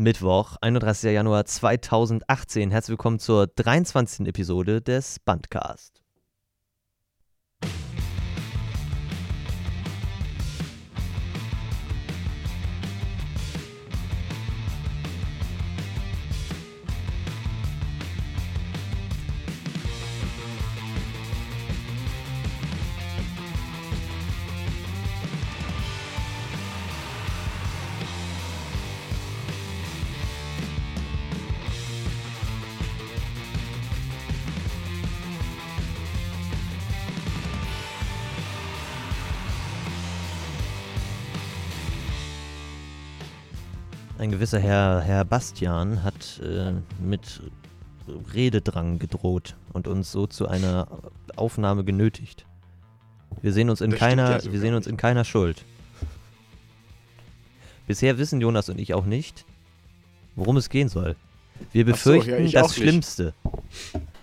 Mittwoch, 31. Januar 2018. Herzlich willkommen zur 23. Episode des Bandcast. Gewisser Herr, Herr Bastian hat äh, mit Rededrang gedroht und uns so zu einer Aufnahme genötigt. Wir sehen uns in Das keiner, ja sogar wir sehen uns in keiner Schuld. Bisher wissen Jonas und ich auch nicht, worum es gehen soll. Wir Ach so, ja, befürchten das auch nicht. Schlimmste.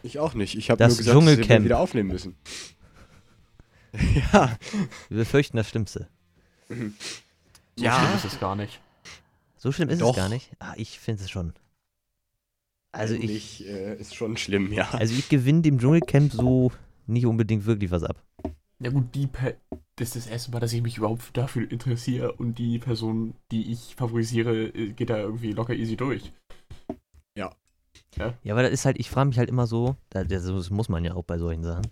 Ich auch nicht. Ich habe Das nur gesagt, dass wir wieder aufnehmen müssen. ja. Wir befürchten das Schlimmste. So Ja. schlimm ist es gar nicht. So schlimm ist Doch. es gar nicht. Ah, ich finde es schon. Also ich, Eigentlich, äh, ist schon schlimm, ja. also ich gewinne dem Dschungelcamp so nicht unbedingt wirklich was ab. Ja gut, die per das ist das erste Mal, dass ich mich überhaupt dafür interessiere und die Person, die ich favorisiere, äh, geht da irgendwie locker easy durch. Ja, aber das ist halt, ich frage mich halt immer so, da- das das muss man ja auch bei solchen Sachen.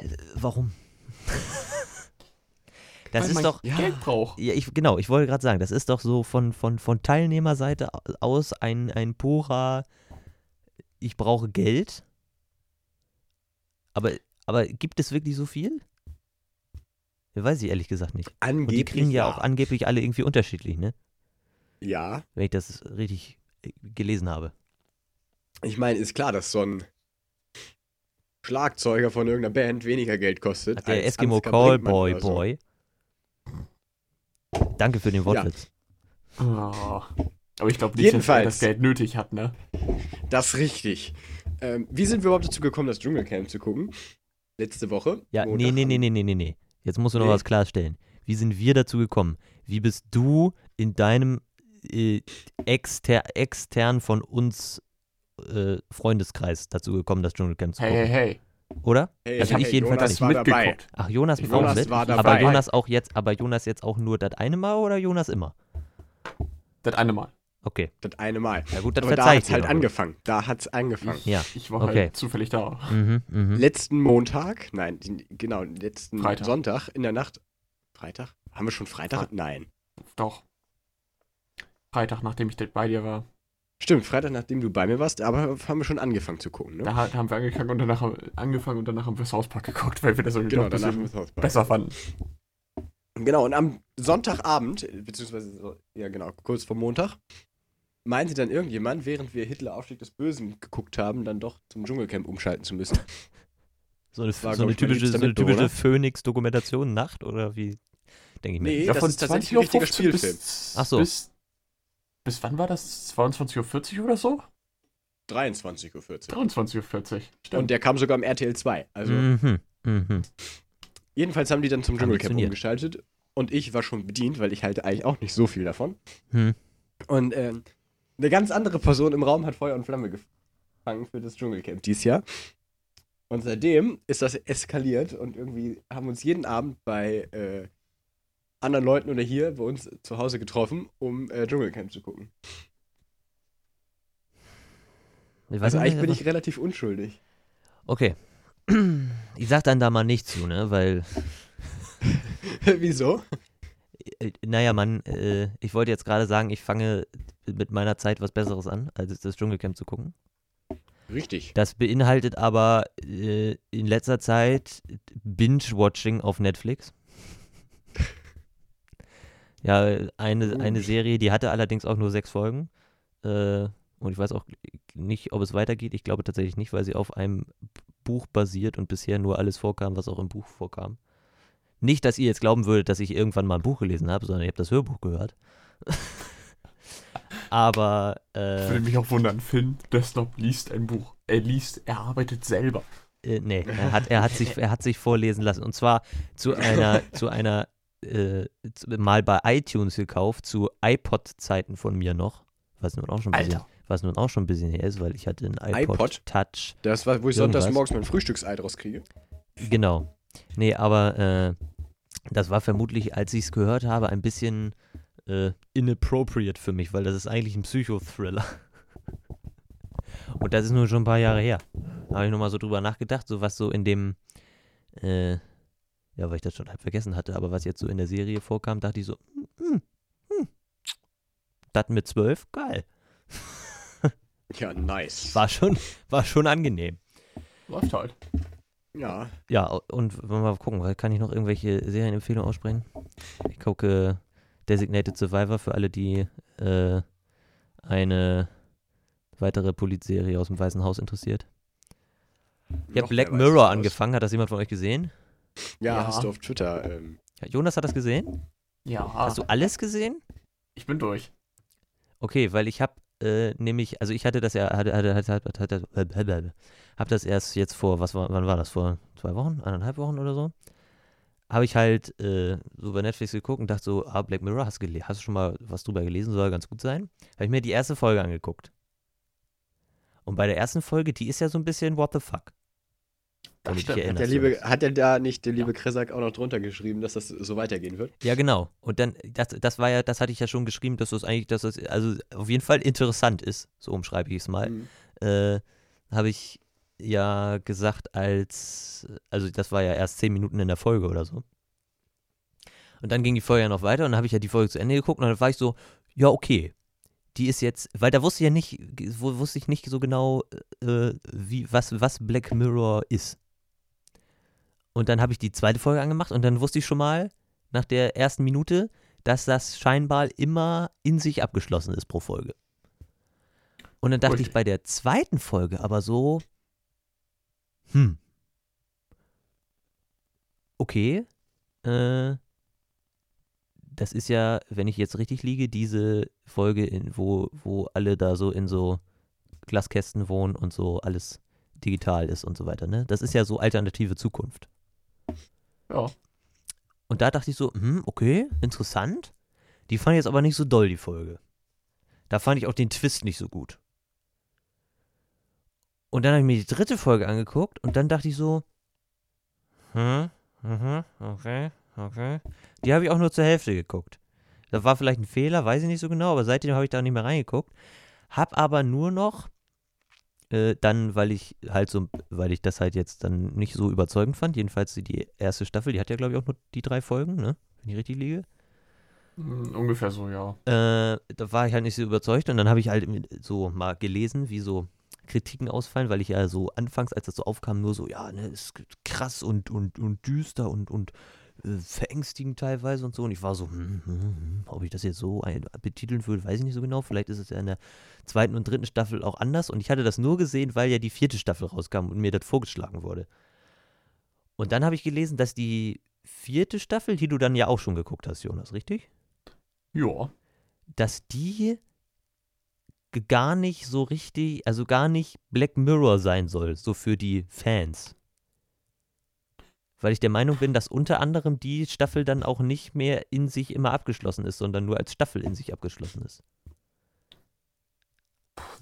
Äh, Warum? Das ist doch, Ja. Geld braucht. ja, ich, genau, ich wollte gerade sagen, das ist doch so von, von, von Teilnehmerseite aus ein, ein purer, ich brauche Geld. Aber, aber gibt es wirklich so viel? Ja, weiß ich ehrlich gesagt nicht. Und Angeblich, die kriegen ja auch angeblich alle irgendwie unterschiedlich, ne? Ja. Wenn ich das richtig äh, gelesen habe. Ich meine, ist klar, dass so ein Schlagzeuger von irgendeiner Band weniger Geld kostet. Ach, der Eskimo Callboy. Boy. Danke für den Wortwitz. Ah. Aber ich glaube nicht, dass er Jedenfalls. das Geld nötig hat, ne? Das ist richtig. Ähm, wie sind wir überhaupt dazu gekommen, das Dschungelcamp zu gucken? Letzte Woche. Ja, Montag nee, nee, nee, nee, nee, nee, nee. Jetzt musst du noch Nee. was klarstellen. Wie sind wir dazu gekommen? Wie bist du in deinem äh, exter extern von uns äh, Freundeskreis dazu gekommen, das Dschungelcamp zu Hey, gucken? hey, hey. Oder? Hey, Also hey, ich jedenfalls Jonas nicht dabei. mitgeguckt. Ach, Jonas, Ich war auch Jonas mit? war Aber dabei. Jonas auch jetzt, aber Jonas jetzt auch nur das eine Mal oder Jonas immer? Das eine Mal. Okay. Das eine Mal. Ja gut, das Aber da hat's dir halt angefangen. Da hat's angefangen. Ja. Ich war Okay. halt zufällig da. Mhm, mhm. Letzten Montag, nein, genau, letzten Freitag. Sonntag in der Nacht. Freitag? Haben wir schon Freitag? Fre- Nein. Doch. Freitag, nachdem ich dort bei dir war. Stimmt, Freitag, nachdem du bei mir warst, aber haben wir schon angefangen zu gucken, ne? Da ha- haben wir angefangen und danach haben, angefangen und danach haben wir South Park geguckt, weil wir das irgendwie genau, noch danach besser fanden. Genau, und am Sonntagabend, beziehungsweise, so, ja genau, kurz vor Montag, meinte dann irgendjemand, während wir Hitler Aufstieg des Bösen geguckt haben, dann doch zum Dschungelcamp umschalten zu müssen. So eine, war, so eine typische, so eine typische Mitbewohner. Phoenix-Dokumentation Nacht oder wie? Denke ich mir. Nee, Ja, das von ist tatsächlich ein 20.15 richtiger Spielfilm. Bis, Ach so. Bis, bis wann war das? 22.40 Uhr oder so? 23.40 Uhr. 23.40 Uhr. Stimmt. Und der kam sogar im RTL 2. Also, Mhm, mhm. jedenfalls haben die dann zum Dschungelcamp umgeschaltet. Und ich war schon bedient, weil ich halte eigentlich auch nicht so viel davon. Hm. Und ähm, eine ganz andere Person im Raum hat Feuer und Flamme gefangen für das Dschungelcamp dieses Jahr. Und seitdem ist das eskaliert und irgendwie haben uns jeden Abend bei äh, anderen Leuten oder hier bei uns zu Hause getroffen, um äh, Dschungelcamp zu gucken. Ich Also eigentlich bin ich relativ unschuldig. Okay. Ich sag dann da mal nicht zu, ne? Weil, Wieso? äh, naja, Mann, äh, ich wollte jetzt gerade sagen, ich fange mit meiner Zeit was Besseres an, als das Dschungelcamp zu gucken. Richtig. Das beinhaltet aber äh, in letzter Zeit Binge-Watching auf Netflix. Ja, eine, eine Gut. Serie, die hatte allerdings auch nur sechs Folgen. Äh, und ich weiß auch nicht, ob es weitergeht. Ich glaube tatsächlich nicht, weil sie auf einem Buch basiert und bisher nur alles vorkam, was auch im Buch vorkam. Nicht, dass ihr jetzt glauben würdet, dass ich irgendwann mal ein Buch gelesen habe, sondern ich habe das Hörbuch gehört. Aber Ich äh, würde mich auch wundern, Finn Desktop liest ein Buch. Er liest, er arbeitet selber. Äh, nee, er hat, er, hat sich, er hat sich vorlesen lassen. Und zwar zu einer, zu einer, äh, mal bei iTunes gekauft, zu iPod-Zeiten von mir noch. was nun auch schon ein bisschen, was nun auch schon ein bisschen her ist, weil ich hatte einen iPod, iPod? Touch. Das war, wo ich sonntags morgens mein Frühstücksei draus kriege. Genau. Nee, aber äh, das war vermutlich, als ich es gehört habe, ein bisschen äh, inappropriate für mich, weil das ist eigentlich ein Psychothriller. Und das ist nur schon ein paar Jahre her. Da habe ich nochmal so drüber nachgedacht, so was so in dem, äh, ja, weil ich das schon halb vergessen hatte, aber was jetzt so in der Serie vorkam, dachte ich so, hm, hm, hm. das mit zwölf, geil. Ja, nice. War schon, war schon angenehm. Läuft halt. Ja. Ja, und wollen wir mal gucken, kann ich noch irgendwelche Serienempfehlungen aussprechen? Ich gucke Designated Survivor für alle, die äh, eine weitere Polizserie aus dem Weißen Haus interessiert. Ich habe Black Mirror angefangen. Hat das jemand von euch gesehen? Ja, Ja. hast du auf Twitter. Ähm, Ja, Jonas hat das gesehen? Ja. Hast du alles gesehen? ich bin durch. Okay, weil ich habe äh, nämlich, also ich hatte das ja, hatte, hatte, hatte, hatte, hatte, hatte, hab das erst jetzt vor, was war, wann war das? Vor zwei Wochen, eineinhalb Wochen oder so? Habe ich halt äh, so bei Netflix geguckt und dachte so, ah, Black Mirror, hast, gele- hast du schon mal was drüber gelesen, soll ganz gut sein. Habe ich mir die erste Folge angeguckt. Und bei der ersten Folge, die ist ja so ein bisschen what the fuck. Das stimmt. erinnerst, der liebe, hat der da nicht der liebe Kresak auch noch drunter geschrieben, dass das so weitergehen wird? Ja, genau. Und dann, das, das war ja, das hatte ich ja schon geschrieben, dass das eigentlich, dass das also auf jeden Fall interessant ist, so umschreibe ich es mal. Mhm. äh, habe ich ja gesagt, als, also das war ja erst zehn Minuten in der Folge oder so. Und dann ging die Folge ja noch weiter und dann habe ich ja die Folge zu Ende geguckt und dann war ich so, ja, okay. Die ist jetzt, weil da wusste ich ja nicht, wusste ich nicht so genau, äh, wie, was, was Black Mirror ist. Und dann habe ich die zweite Folge angemacht und dann wusste ich schon mal, nach der ersten Minute, dass das scheinbar immer in sich abgeschlossen ist pro Folge. Und dann dachte ich Richtig. bei der zweiten Folge aber so, hm, okay, äh, das ist ja, wenn ich jetzt richtig liege, diese Folge, in, wo, wo alle da so in so Glaskästen wohnen und so alles digital ist und so weiter, ne? Das ist ja so alternative Zukunft. Ja. Und da dachte ich so, hm, okay, interessant. Die fand ich jetzt aber nicht so doll, die Folge. Da fand ich auch den Twist nicht so gut. Und dann habe ich mir die dritte Folge angeguckt und dann dachte ich so, hm, mhm, okay, okay. Die habe ich auch nur zur Hälfte geguckt. Das war vielleicht ein Fehler, weiß ich nicht so genau, aber seitdem habe ich da nicht mehr reingeguckt. Hab aber nur noch, äh, dann, weil ich halt so, weil ich das halt jetzt dann nicht so überzeugend fand, jedenfalls die- erste Staffel, die hat ja glaube ich auch nur die drei Folgen, ne? Wenn ich richtig liege. Hm, Ungefähr so, ja. Äh, da war ich halt nicht so überzeugt und dann habe ich halt so mal gelesen, wie so Kritiken ausfallen, weil ich ja so anfangs, als das so aufkam, nur so, ja, ne, ist krass und, und, und düster und, und äh, verängstigend teilweise und so. Und ich war so, hm, hm, hm, ob ich das jetzt so ein, betiteln würde, weiß ich nicht so genau. Vielleicht ist es ja in der zweiten und dritten Staffel auch anders. Und ich hatte das nur gesehen, weil ja die vierte Staffel rauskam und mir das vorgeschlagen wurde. Und dann habe ich gelesen, dass die vierte Staffel, die du dann ja auch schon geguckt hast, Jonas, richtig? Ja. dass die gar nicht so richtig, also gar nicht Black Mirror sein soll, so für die Fans. Weil ich der Meinung bin, dass unter anderem die Staffel dann auch nicht mehr in sich immer abgeschlossen ist, sondern nur als Staffel in sich abgeschlossen ist.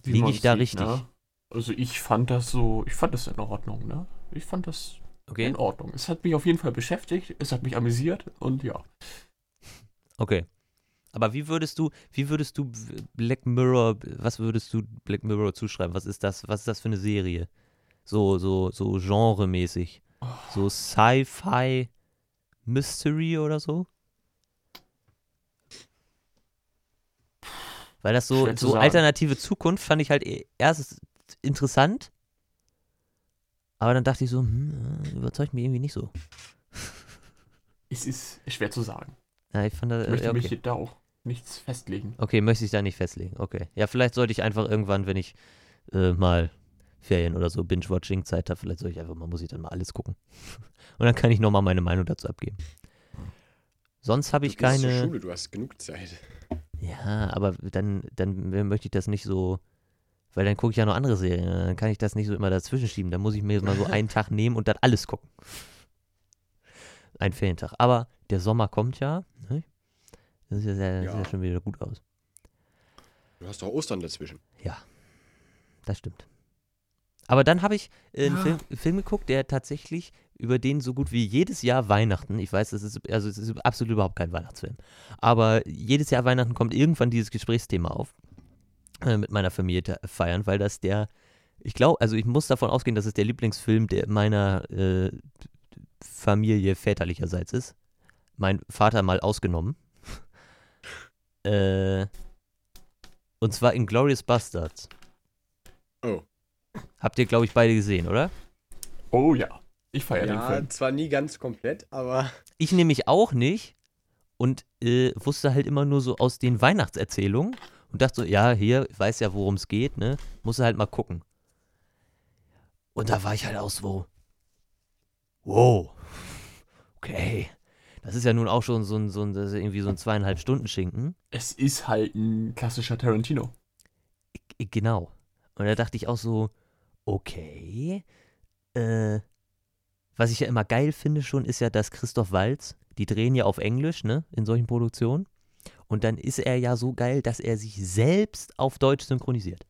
Wie Liege ich da sieht, richtig? Ne? Also ich fand das so, ich fand das in Ordnung, ne? Ich fand das Okay? in Ordnung. Es hat mich auf jeden Fall beschäftigt, es hat mich amüsiert und ja. Okay. Aber wie würdest du, wie würdest du Black Mirror, was würdest du Black Mirror zuschreiben? Was ist das, was ist das für eine Serie? So, so, so genremäßig. So Sci-Fi Mystery oder so? Weil das so, Schwer so alternative Zukunft fand ich halt e- erst interessant. Aber dann dachte ich so, hm, äh, überzeugt mich irgendwie nicht so. Es ist schwer zu sagen. Ja, ich fand das, Ich äh, möchte okay. mich da auch nichts festlegen. Okay, möchte ich da nicht festlegen. Okay. Ja, vielleicht sollte ich einfach irgendwann, wenn ich äh, mal Ferien oder so Binge-Watching Zeit habe, vielleicht soll ich einfach mal, muss ich dann mal alles gucken. Und dann kann ich nochmal meine Meinung dazu abgeben. Sonst habe ich du zur keine. Schule, du hast genug Zeit. Ja, aber dann, dann möchte ich das nicht so. Weil dann gucke ich ja noch andere Serien. Dann kann ich das nicht so immer dazwischen schieben. Dann muss ich mir mal so einen Tag nehmen und dann alles gucken. Ein Ferientag. Aber der Sommer kommt ja. Ne? Das sieht ja, sehr, Ja. sehr schon wieder gut aus. Du hast doch Ostern dazwischen. Das stimmt. Aber dann habe ich äh, einen Ah. Film, Film geguckt, der tatsächlich über den so gut wie jedes Jahr Weihnachten, ich weiß, das ist, also es ist absolut überhaupt kein Weihnachtsfilm, aber jedes Jahr Weihnachten kommt irgendwann dieses Gesprächsthema auf, äh, mit meiner Familie feiern, weil das der, ich glaube, also ich muss davon ausgehen, dass es der Lieblingsfilm der meiner äh, Familie väterlicherseits ist. Mein Vater mal ausgenommen. äh, und zwar in Glorious Bastards. Oh. Habt ihr, glaube ich, beide gesehen, oder? Oh ja. Ich feiere den Ja, Film. zwar nie ganz komplett, aber Ich nämlich auch nicht und äh, wusste halt immer nur so aus den Weihnachtserzählungen und dachte so, ja, hier, ich weiß ja, worum es geht, ne? Muss halt mal gucken. Und da war ich halt auch so, wow, okay. Das ist ja nun auch schon so ein, so ein, das ist irgendwie so ein zweieinhalb Stunden Schinken. Es ist halt ein klassischer Tarantino. Genau. Und da dachte ich auch so, okay. Äh, was ich ja immer geil finde schon, ist ja, dass Christoph Walz, die drehen ja auf Englisch, ne, in solchen Produktionen. Und dann ist er ja so geil, dass er sich selbst auf Deutsch synchronisiert.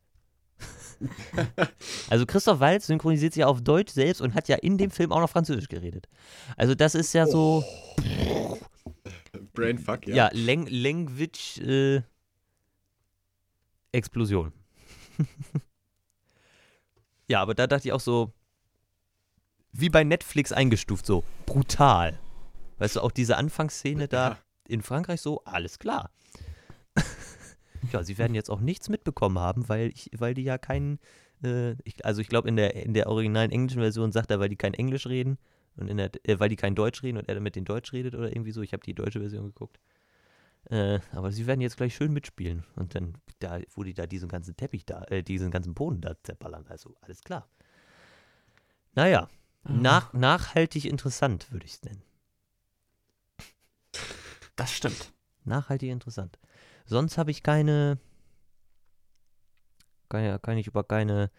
also Christoph Walz synchronisiert sich ja auf Deutsch selbst und hat ja in dem Film auch noch Französisch geredet. Also das ist ja so, Brainfuck, ja. ja, Lang Language äh, Explosion. ja, aber da dachte ich auch so, wie bei Netflix eingestuft, so brutal. Weißt du, auch diese Anfangsszene da in Frankreich so, alles klar. ja, sie werden jetzt auch nichts mitbekommen haben, weil ich, weil die ja keinen, äh, ich, also ich glaube in der, in der originalen englischen Version sagt er, weil die kein Englisch reden und in der, äh, weil die kein Deutsch reden und er mit den Deutsch redet oder irgendwie so. Ich habe die deutsche Version geguckt. Äh, aber sie werden jetzt gleich schön mitspielen. Und dann, da, wo die da diesen ganzen Teppich da, äh, diesen ganzen Boden da zerballern. Also, alles klar. Naja, nach, nachhaltig interessant, würde ich es nennen. Das stimmt. Nachhaltig interessant. Sonst habe ich keine, kann, ja, kann ich über keine,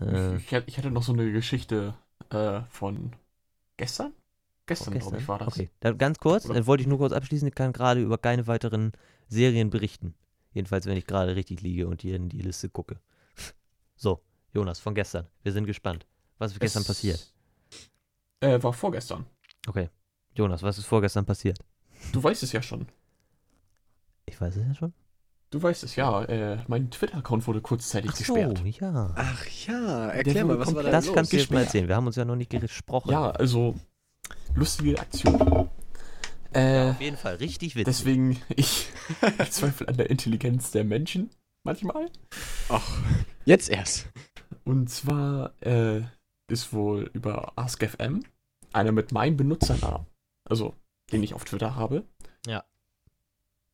äh, Ich, ich hatte noch so eine Geschichte äh, von gestern? Gestern, glaube ich, war das. Okay, dann ganz kurz, Oder? dann wollte ich nur kurz abschließen, ich kann gerade über keine weiteren Serien berichten. Jedenfalls, wenn ich gerade richtig liege und hier in die Liste gucke. So, Jonas, von gestern. Wir sind gespannt. Was ist gestern Es, passiert? Äh, war vorgestern. Okay. Jonas, was ist vorgestern passiert? Du weißt es ja schon. Ich weiß es ja schon. Du weißt es, ja. Äh, mein Twitter-Account wurde kurzzeitig Ach so, gesperrt. ja. Ach ja, erklär mal, was war da Das los? kannst du jetzt mal erzählen. Wir haben uns ja noch nicht gesprochen. Ja, also lustige Aktion. Äh, Auf jeden Fall, richtig witzig. deswegen, ich, ich zweifle an der Intelligenz der Menschen manchmal. Ach, jetzt erst. Und zwar äh, ist wohl über AskFM einer mit meinem Benutzernamen, also den ich auf Twitter habe, Ja.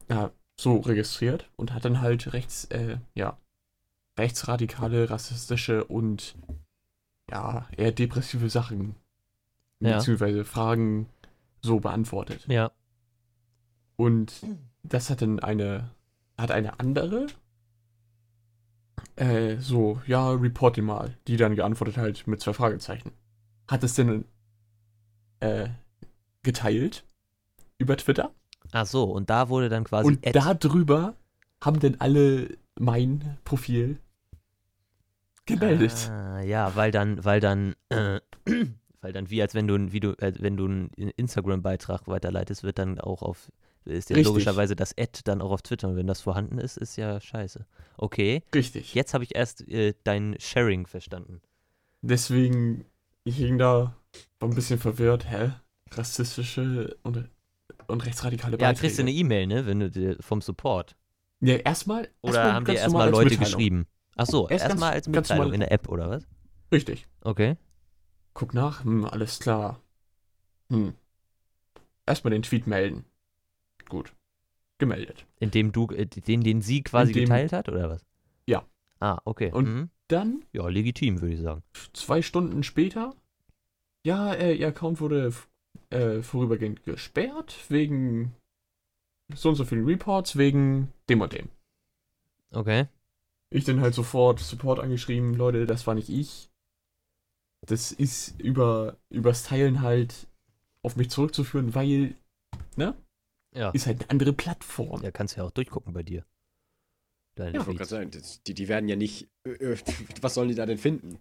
ja, so registriert und hat dann halt rechts, äh, ja, rechtsradikale, rassistische und ja, eher depressive Sachen Ja. beziehungsweise Fragen so beantwortet. Ja. Und das hat dann eine, hat eine andere, äh, so, ja, report den mal, die dann geantwortet halt mit zwei Fragezeichen. Hat es denn, äh, geteilt über Twitter. Ach so, und da wurde dann quasi und darüber haben dann alle mein Profil gemeldet. Ah, ja, weil dann, weil dann, äh, weil dann wie als wenn du ein Video, äh, wenn du einen Instagram-Beitrag weiterleitest, wird dann auch auf, ist ja Richtig. logischerweise das Ad dann auch auf Twitter. Und wenn das vorhanden ist, ist ja scheiße. Okay, Richtig. jetzt habe ich erst äh, dein Sharing verstanden. Deswegen, ich ging da, ein bisschen verwirrt, hä? Rassistische und, und rechtsradikale Ja, Beiträge. kriegst du eine E-Mail, ne, wenn du dir vom Support. Ja, erstmal. Oder erstmal haben dir erstmal Leute geschrieben? Ach so, Erst erstmal ganz- als Mitteilung in der App, oder was? Richtig. Okay. Guck nach, hm, alles klar. Hm. Erstmal den Tweet melden. Gut. Gemeldet. Indem du, äh, den, den sie quasi Indem- geteilt hat, oder was? Ja. Ah, okay. Und- mhm. Dann, Ja, legitim, würde ich sagen. zwei Stunden später, ja, äh, ihr Account wurde äh, vorübergehend gesperrt, wegen so und so vielen Reports, wegen dem und dem. Okay. Ich dann halt sofort Support angeschrieben, Leute, das war nicht ich. Das ist über übers Teilen halt auf mich zurückzuführen, weil Ja. ist halt eine andere Plattform. Ja, kannst ja auch durchgucken bei dir. Deine Ich wollte gerade Tweets. sagen, die, die werden ja nicht. Äh, äh, was sollen die da denn finden?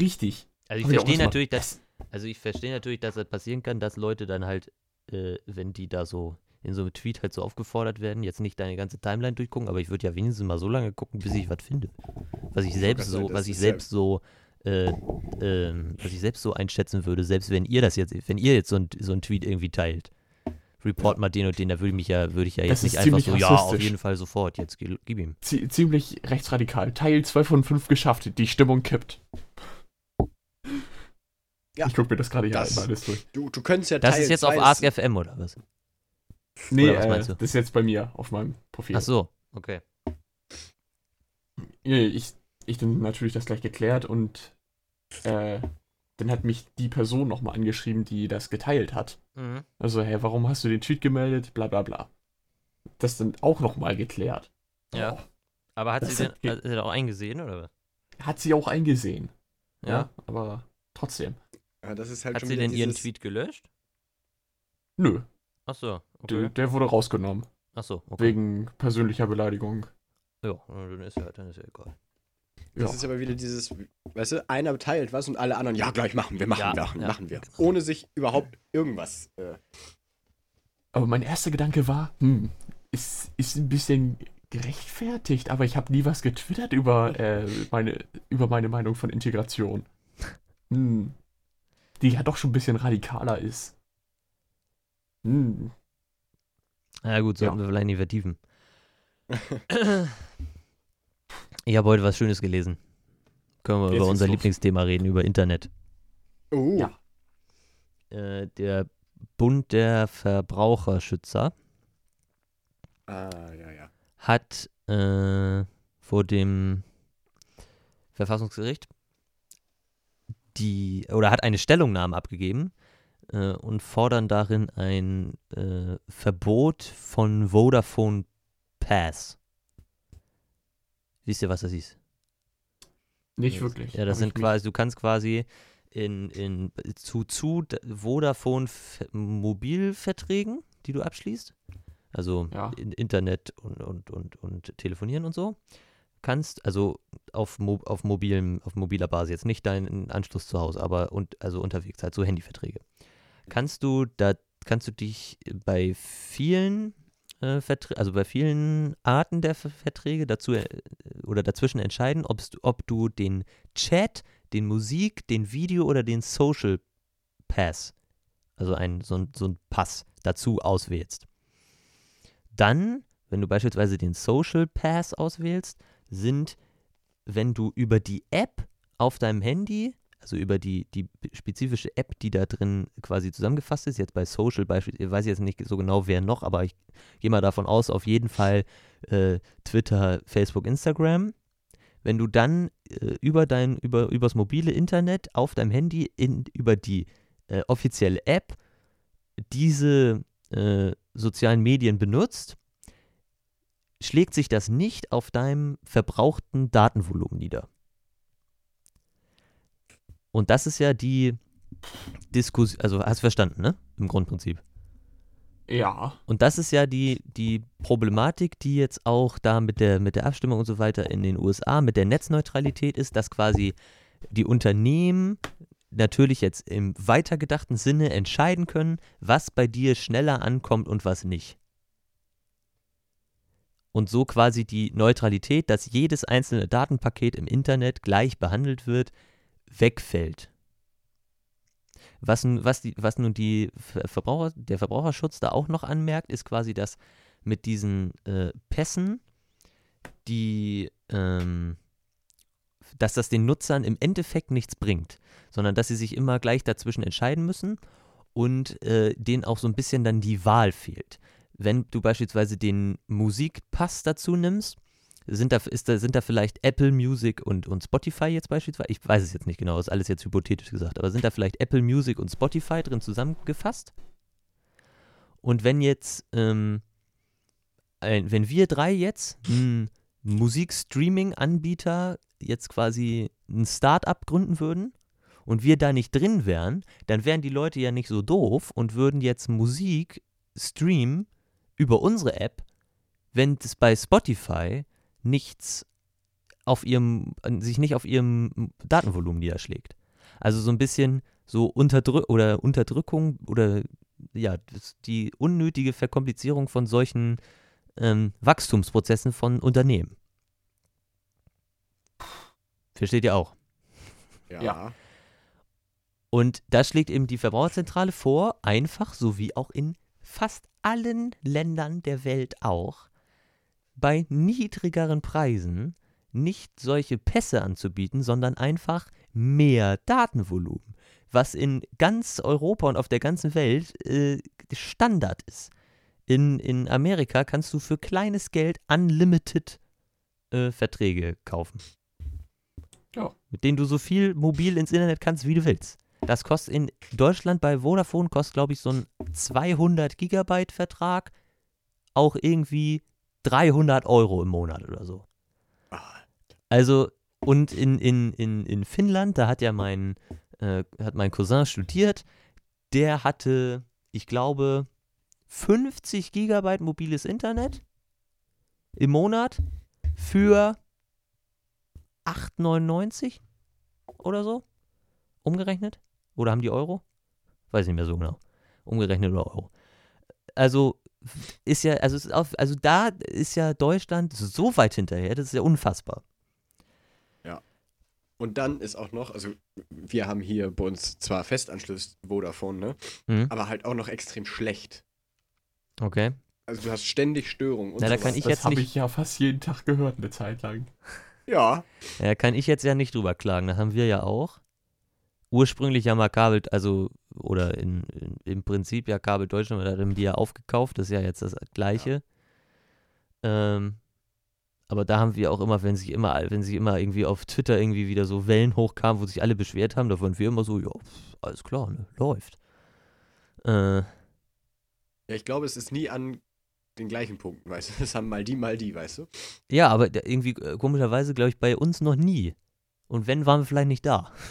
Richtig. Also ich verstehe natürlich, dass, also ich verstehe natürlich, dass das passieren kann, dass Leute dann halt, äh, wenn die da so in so einem Tweet halt so aufgefordert werden, jetzt nicht deine ganze Timeline durchgucken, aber ich würde ja wenigstens mal so lange gucken, bis ich was finde. Was ich selbst so, was ich ja- selbst so, äh, ähm, was ich selbst so einschätzen würde, selbst wenn ihr das jetzt, wenn ihr jetzt so ein, so ein Tweet irgendwie teilt. Report mal den und den, da würde ich mich ja, würde ich ja Das jetzt nicht einfach so, ja, auf jeden Fall sofort, jetzt gib, gib ihm. Zie- ziemlich rechtsradikal. Teil 2 von 5 geschafft. Die Stimmung kippt. Ja, ich gucke mir das gerade hier das- alles durch. Du, du könntest ja Das Teil ist jetzt auf AskFM oder was? Nee, was äh, meinst du? das ist jetzt bei mir auf meinem Profil. Ach so, okay. Nee, ich, ich dann natürlich das gleich geklärt und äh, dann hat mich die Person nochmal angeschrieben, die das geteilt hat. Mhm. Also, hey, warum hast du den Tweet gemeldet? Bla bla bla. Das dann auch nochmal geklärt. Ja. Oh, Aber hat Das sie denn hat sie auch eingesehen, oder was? hat sie auch eingesehen. Ja. Ja, aber trotzdem. Ja, das ist halt Hat schon sie wieder denn ihren dieses- Tweet gelöscht? Nö, Ach so, der, okay. der wurde rausgenommen. Ach so, okay. Wegen persönlicher Beleidigung. Ja, dann ist ja, dann ist ja egal. Das Ja. ist aber wieder dieses, weißt du, einer teilt was und alle anderen, ja, gleich machen wir, machen Ja, wir, machen, ja, machen wir. Ohne sich überhaupt irgendwas. Äh, Aber mein erster Gedanke war, hm, ist, ist ein bisschen gerechtfertigt, aber ich habe nie was getwittert über, äh, meine, über meine Meinung von Integration. Hm. Die ja doch schon ein bisschen radikaler ist. Hm. Na gut, sollten Ja. wir vielleicht nicht vertiefen. ich habe heute was Schönes gelesen. Können wir Jetzt über unser los. Lieblingsthema reden, über Internet. oh, Ja. Äh, der Bund der Verbraucherschützer Ah, ja, ja. hat äh, vor dem Verfassungsgericht die oder hat eine Stellungnahme abgegeben äh, und fordern darin ein äh, Verbot von Vodafone Pass. Wisst ihr, was das ist? Nicht wirklich. Ja, das sind quasi, du kannst quasi in, in zu, zu Vodafone Mobilverträgen, die du abschließt, also Ja. in Internet und, und, und, und telefonieren und so, kannst, also auf, Mo auf, mobilen, auf mobiler Basis, jetzt nicht deinen Anschluss zu Hause, aber und, also unterwegs, halt so Handyverträge. Kannst du da, kannst du dich bei vielen äh, also bei vielen Arten der Ver Verträge dazu äh, oder dazwischen entscheiden, ob du den Chat, den Musik, den Video oder den Social Pass, also ein, so, ein, so ein Pass dazu auswählst. Dann, wenn du beispielsweise den Social Pass auswählst, sind, wenn du über die App auf deinem Handy, also über die, die spezifische App, die da drin quasi zusammengefasst ist, jetzt bei Social beispielsweise, ich weiß jetzt nicht so genau wer noch, aber ich gehe mal davon aus, auf jeden Fall äh, Twitter, Facebook, Instagram. Wenn du dann äh, über dein, über, übers mobile Internet auf deinem Handy in, über die äh, offizielle App diese äh, sozialen Medien benutzt, schlägt sich das nicht auf deinem verbrauchten Datenvolumen nieder. Und das ist ja die Diskussion, also hast du verstanden, ne? Im Grundprinzip. Ja. Und das ist ja die, die Problematik, die jetzt auch da mit der, mit der Abstimmung und so weiter in den USA, mit der Netzneutralität ist, dass quasi die Unternehmen natürlich jetzt im weitergedachten Sinne entscheiden können, was bei dir schneller ankommt und was nicht. Und so quasi die Neutralität, dass jedes einzelne Datenpaket im Internet gleich behandelt wird, wegfällt. Was, nun- was, die, was nun die Ver- Verbraucher, der Verbraucherschutz da auch noch anmerkt, ist quasi, dass mit diesen äh, Pässen, die, ähm, dass das den Nutzern im Endeffekt nichts bringt, sondern dass sie sich immer gleich dazwischen entscheiden müssen und äh, denen auch so ein bisschen dann die Wahl fehlt. Wenn du beispielsweise den Musikpass dazu nimmst, sind da, ist da, sind da vielleicht Apple Music und, und Spotify jetzt beispielsweise? Ich weiß es jetzt nicht genau, ist alles jetzt hypothetisch gesagt, aber sind da vielleicht Apple Music und Spotify drin zusammengefasst? Und wenn jetzt, ähm, wenn wir drei jetzt einen Musikstreaming-Anbieter jetzt quasi ein Start-up gründen würden und wir da nicht drin wären, dann wären die Leute ja nicht so doof und würden jetzt Musik streamen über unsere App wenn es bei Spotify nichts auf ihrem, sich nicht auf ihrem Datenvolumen niederschlägt. Also so ein bisschen so Unterdrü oder Unterdrückung oder ja, die unnötige Verkomplizierung von solchen ähm, Wachstumsprozessen von Unternehmen. Versteht ihr auch? Ja. Ja. Und da schlägt eben die Verbraucherzentrale vor, einfach, so wie auch in fast allen Ländern der Welt auch, bei niedrigeren Preisen nicht solche Pässe anzubieten, sondern einfach mehr Datenvolumen, was in ganz Europa und auf der ganzen Welt äh, Standard ist. In, in Amerika kannst du für kleines Geld unlimited äh, Verträge kaufen. Ja. Mit denen du so viel mobil ins Internet kannst, wie du willst. Das kostet in Deutschland bei Vodafone, kostet glaube ich so ein 200 Gigabyte Vertrag auch irgendwie 300 Euro im Monat oder so. Also, und in, in, in, in Finnland, da hat ja mein, äh, hat mein Cousin studiert, der hatte, ich glaube, 50 Gigabyte mobiles Internet im Monat für 8,99 oder so. Umgerechnet? Oder haben die Euro? Weiß nicht mehr so genau. Umgerechnet oder Euro. Also ist ja, also, es ist auf, also da ist ja Deutschland so weit hinterher, das ist ja unfassbar. Und dann ist auch noch, also wir haben hier bei uns zwar Festanschluss Vodafone, ne? Mhm. Aber halt auch noch extrem schlecht. Okay. Also du hast ständig Störungen und Na, da sowas. kann ich Das jetzt habe nicht- ich ja fast jeden Tag gehört, eine Zeit lang. Ja. Ja, kann ich jetzt ja nicht drüber klagen. Das haben wir ja auch. Ursprünglich ja mal Kabel, also, oder in, in, im Prinzip ja Kabel Deutschland, da haben die ja aufgekauft, das ist ja jetzt das Gleiche. Ähm, aber da haben wir auch immer, wenn sich immer, wenn sich immer irgendwie auf Twitter irgendwie wieder so Wellen hochkamen, wo sich alle beschwert haben, da waren wir immer so, ja, alles klar, ne, läuft. Äh, Ja, ich glaube, es ist nie an den gleichen Punkten, weißt du? Es haben mal die, mal die, weißt du? ja, aber irgendwie äh, komischerweise, glaube ich, bei uns noch nie. Und wenn, waren wir vielleicht nicht da.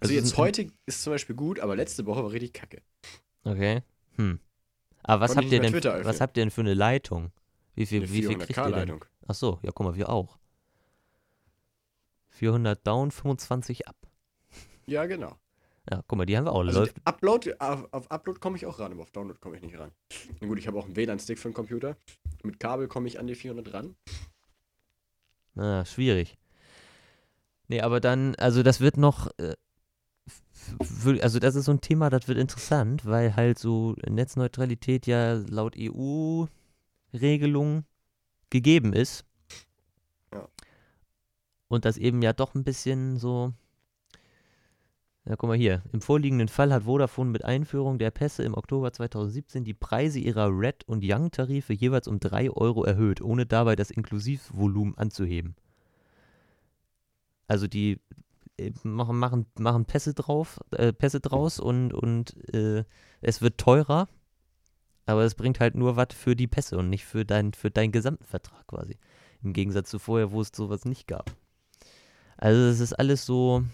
Also, jetzt sind- heute ist zum Beispiel gut, aber letzte Woche war richtig kacke. Okay. Hm. Aber was habt ihr denn, Twitter was habt ihr denn für eine Leitung? Wie viel, Eine wie viel kriegt ihr denn? 400k-Leitung. Ach so, ja, guck mal, wir auch. 400 down, 25 up. Ja, genau. Ja, guck mal, die haben wir auch. Also Upload, auf, auf Upload komme ich auch ran, aber auf Download komme ich nicht ran. Na gut, ich habe auch einen WLAN-Stick für den Computer. Mit Kabel komme ich an die 400 ran. Ah, schwierig. Nee, aber dann, also das wird noch, äh, also das ist so ein Thema, das wird interessant, weil halt so Netzneutralität ja laut EU-Regelung gegeben ist. Ja. Und das eben ja doch ein bisschen so, ja guck mal hier, im vorliegenden Fall hat Vodafone mit Einführung der Pässe im Oktober 2017 die Preise ihrer Red- und Young-Tarife jeweils um 3 Euro erhöht, ohne dabei das Inklusivvolumen anzuheben. Also die äh, machen, machen, machen Pässe drauf, äh, Pässe draus und, und äh, es wird teurer, aber es bringt halt nur was für die Pässe und nicht für, dein, für deinen gesamten Vertrag quasi. Im Gegensatz zu vorher, wo es sowas nicht gab. Also es ist alles so.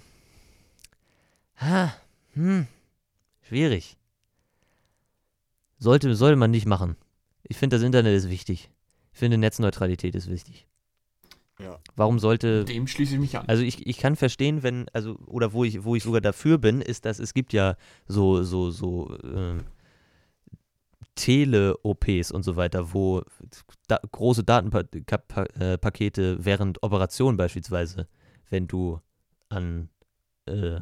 Ha, hm, schwierig. Sollte, sollte man nicht machen. Ich finde, das Internet ist wichtig. Ich finde, Netzneutralität ist wichtig. Ja. Warum sollte. Dem schließe ich mich an. Also ich, ich kann verstehen, wenn, also, oder wo ich, wo ich sogar dafür bin, ist, dass es gibt ja so, so, so ähm, Tele-OPs und so weiter, wo da, große Datenpakete während Operationen beispielsweise, wenn du an, äh,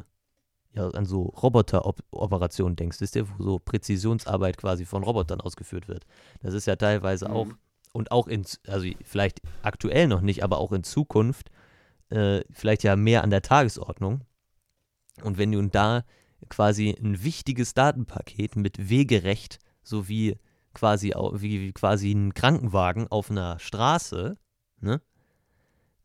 ja, an so Roboter-Operationen denkst, wisst ihr, wo so Präzisionsarbeit quasi von Robotern ausgeführt wird. Das ist ja teilweise Mhm. auch, und auch in, also vielleicht aktuell noch nicht, aber auch in Zukunft äh, vielleicht ja mehr an der Tagesordnung. Und wenn du da quasi ein wichtiges Datenpaket mit Wegerecht sowie quasi wie, wie quasi ein Krankenwagen auf einer Straße, ne?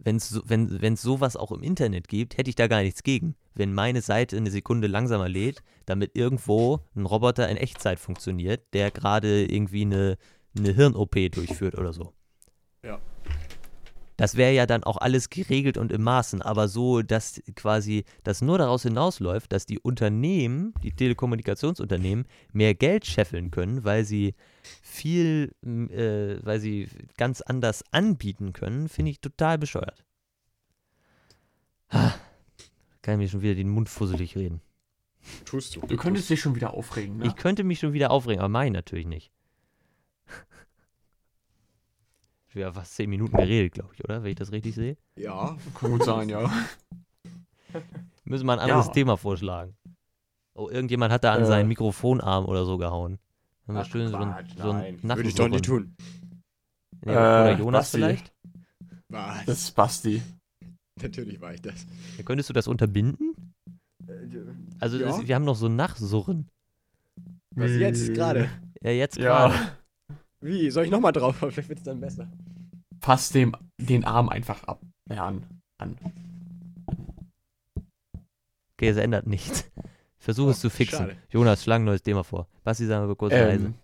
Wenn's, wenn es sowas auch im Internet gibt, hätte ich da gar nichts gegen. Wenn meine Seite eine Sekunde langsamer lädt, damit irgendwo ein Roboter in Echtzeit funktioniert, der gerade irgendwie eine, eine Hirn-OP durchführt oder so. Ja. Das wäre ja dann auch alles geregelt und im Maßen, aber so, dass quasi das nur daraus hinausläuft, dass die Unternehmen, die Telekommunikationsunternehmen, mehr Geld scheffeln können, weil sie viel, äh, weil sie ganz anders anbieten können, finde ich total bescheuert. Ah, Kann ich mir schon wieder den Mund fusselig reden. Tust du. Du könntest dich schon wieder aufregen, ne? Ich könnte mich schon wieder aufregen, aber mein natürlich nicht. Wir haben fast zehn Minuten geredet, glaube ich, oder? Wenn ich das richtig sehe. Ja. Kann gut sein, ja. Müssen wir ein anderes Ja. Thema vorschlagen. Oh, irgendjemand hat da an Äh. seinen Mikrofonarm oder so gehauen. Haben wir Ach, schön so ein, Quatsch, so ein Würde ich doch nicht tun. Nee, oder Äh, Jonas Basti. vielleicht? Was? Das ist Basti. Natürlich war ich das. Ja, könntest du das unterbinden? Also ja. es, wir haben noch so Nachsurren. Was jetzt gerade? Ja, jetzt gerade. Wie? Soll ich nochmal drauf? Vielleicht wird es dann besser. Pass dem den Arm einfach ab. Ja, an. an. Okay, es ändert nichts. Versuch Oh, es zu fixen. schade. Jonas, schlag ein neues Thema vor. Basti, sagen wir kurz leise. Ähm,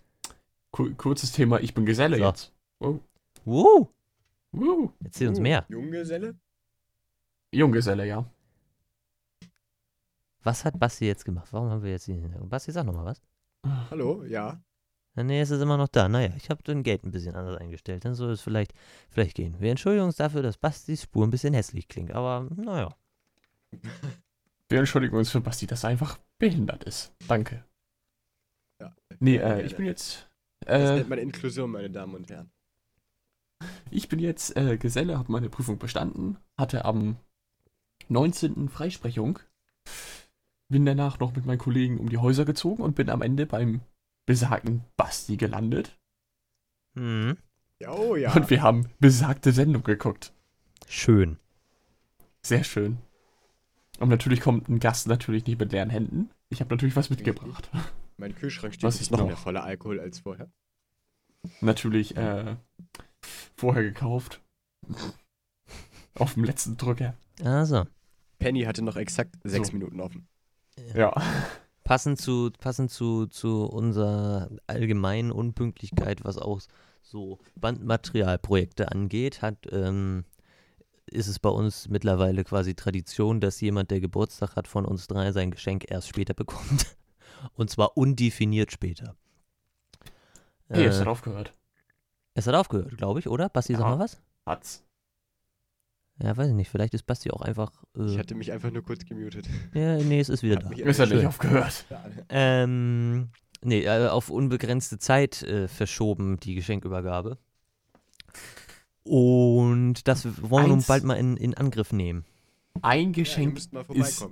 ku kurzes Thema, ich bin Geselle So. jetzt. Oh. Wuhu, Uh, erzähl uns Uh, mehr. Junggeselle? Junggeselle, ja. Was hat Basti jetzt gemacht? Warum haben wir jetzt hier... Basti, sag nochmal was. Hallo? Ja. Na, Nee, es ist immer noch da. Naja, ich habe den Gate ein bisschen anders eingestellt. Dann soll es vielleicht, vielleicht gehen. Wir entschuldigen uns dafür, dass Bastis Spur ein bisschen hässlich klingt. Aber naja. Wir entschuldigen uns für Basti, dass er einfach behindert ist. Danke. ja. Nee, äh, ich bin jetzt. Das Äh, nennt man Inklusion, meine Damen und Herren. ich bin jetzt äh, Geselle, habe meine Prüfung bestanden, hatte am 19. Freisprechung, bin danach noch mit meinen Kollegen um die Häuser gezogen und bin am Ende beim besagten Basti gelandet. Hm. Ja, oh ja. Und wir haben besagte Sendung geguckt. Schön. Sehr schön. Und natürlich kommt ein Gast natürlich nicht mit leeren Händen. Ich habe natürlich was mitgebracht. mein Kühlschrank steht Was jetzt ist noch mehr voller Alkohol als vorher. natürlich äh, vorher gekauft. Auf dem letzten Drücker. Also. Penny hatte noch exakt sechs So. Minuten offen. Ja. Passend zu, passend zu, zu unserer allgemeinen Unpünktlichkeit, was auch so Bandmaterialprojekte angeht, hat, ähm, ist es bei uns mittlerweile quasi Tradition, dass jemand, der Geburtstag hat, von uns drei sein Geschenk erst später bekommt. Und zwar undefiniert später. Es Äh, hat aufgehört. es hat aufgehört, glaube ich, oder? Basti, sag Ja. mal was? Hat's. Ja, weiß ich nicht. Vielleicht ist Basti auch einfach. Ich Äh, hatte mich einfach nur kurz gemutet. ja, nee, es ist wieder da. hat Schön. nicht aufgehört. Ja. Ähm, nee, äh, auf unbegrenzte Zeit äh, verschoben, die Geschenkübergabe. Und das wollen wir nun Eins- bald mal in, in Angriff nehmen. Ein Ja, Geschenk mal ist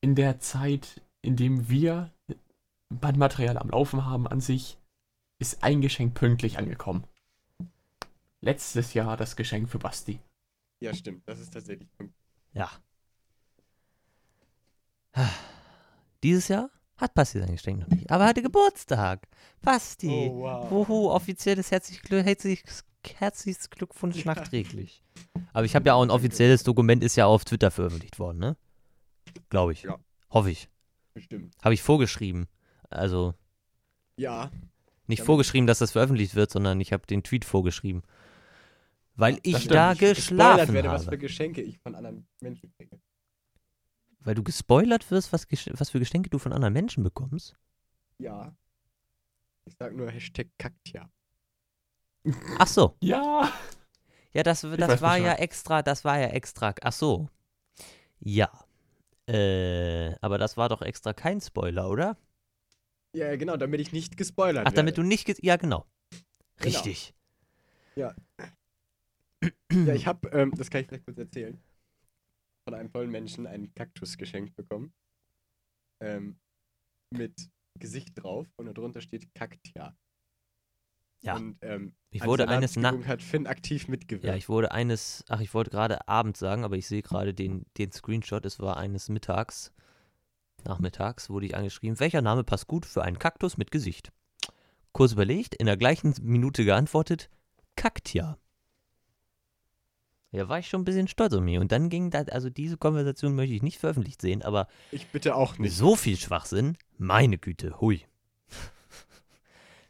in der Zeit, in dem wir Bandmaterial am Laufen haben an sich, ist ein Geschenk pünktlich angekommen. Letztes Jahr das Geschenk für Basti. Ja, stimmt. Das ist tatsächlich. Ja. Dieses Jahr hat Basti sein Geschenk noch nicht, aber er hatte Geburtstag. Basti. Oh, wow. Wuhu, offizielles herzlich, herzliches, herzliches Glückwunsch Ja. nachträglich. Aber ich habe ja auch ein offizielles Dokument, ist ja auf Twitter veröffentlicht worden, ne? Glaube ich. Ja. Hoffe ich. Bestimmt. Habe ich vorgeschrieben. Also Ja. nicht vorgeschrieben, dass das veröffentlicht wird, sondern ich habe den Tweet vorgeschrieben. Weil ich stimmt. da gespoilert geschlafen werde, was für habe. Geschenke ich von anderen Menschen kriege. Weil du gespoilert wirst, was, was für Geschenke du von anderen Menschen bekommst. Ja. Ich sag nur Hashtag Kaktia. Ach so. Ja! Ja, das, das war ja extra, das war ja extra. Ach so. Ja. Äh, aber das war doch extra kein Spoiler, oder? Ja, ja, genau, damit ich nicht gespoilert Ach, damit du werde. nicht. ge- Ja, genau. Genau. Richtig. Ja, ich habe, ähm, das kann ich vielleicht kurz erzählen, von einem tollen Menschen einen Kaktus geschenkt bekommen. Ähm, mit Gesicht drauf und darunter steht Kaktia. Ja. Und, ähm, Ich wurde eines hat Finn aktiv mitgewirkt. Ja, ich wurde eines, ach, ich wollte gerade Abend sagen, aber ich sehe gerade den, den Screenshot. Es war eines Mittags, nachmittags, wurde ich angeschrieben. Welcher Name passt gut für einen Kaktus mit Gesicht? Kurz überlegt, in der gleichen Minute geantwortet, Kaktia. Ja, war ich schon ein bisschen stolz auf mich. Und dann ging das, also diese Konversation möchte ich nicht veröffentlicht sehen, aber Ich bitte auch nicht. so viel Schwachsinn, meine Güte, hui.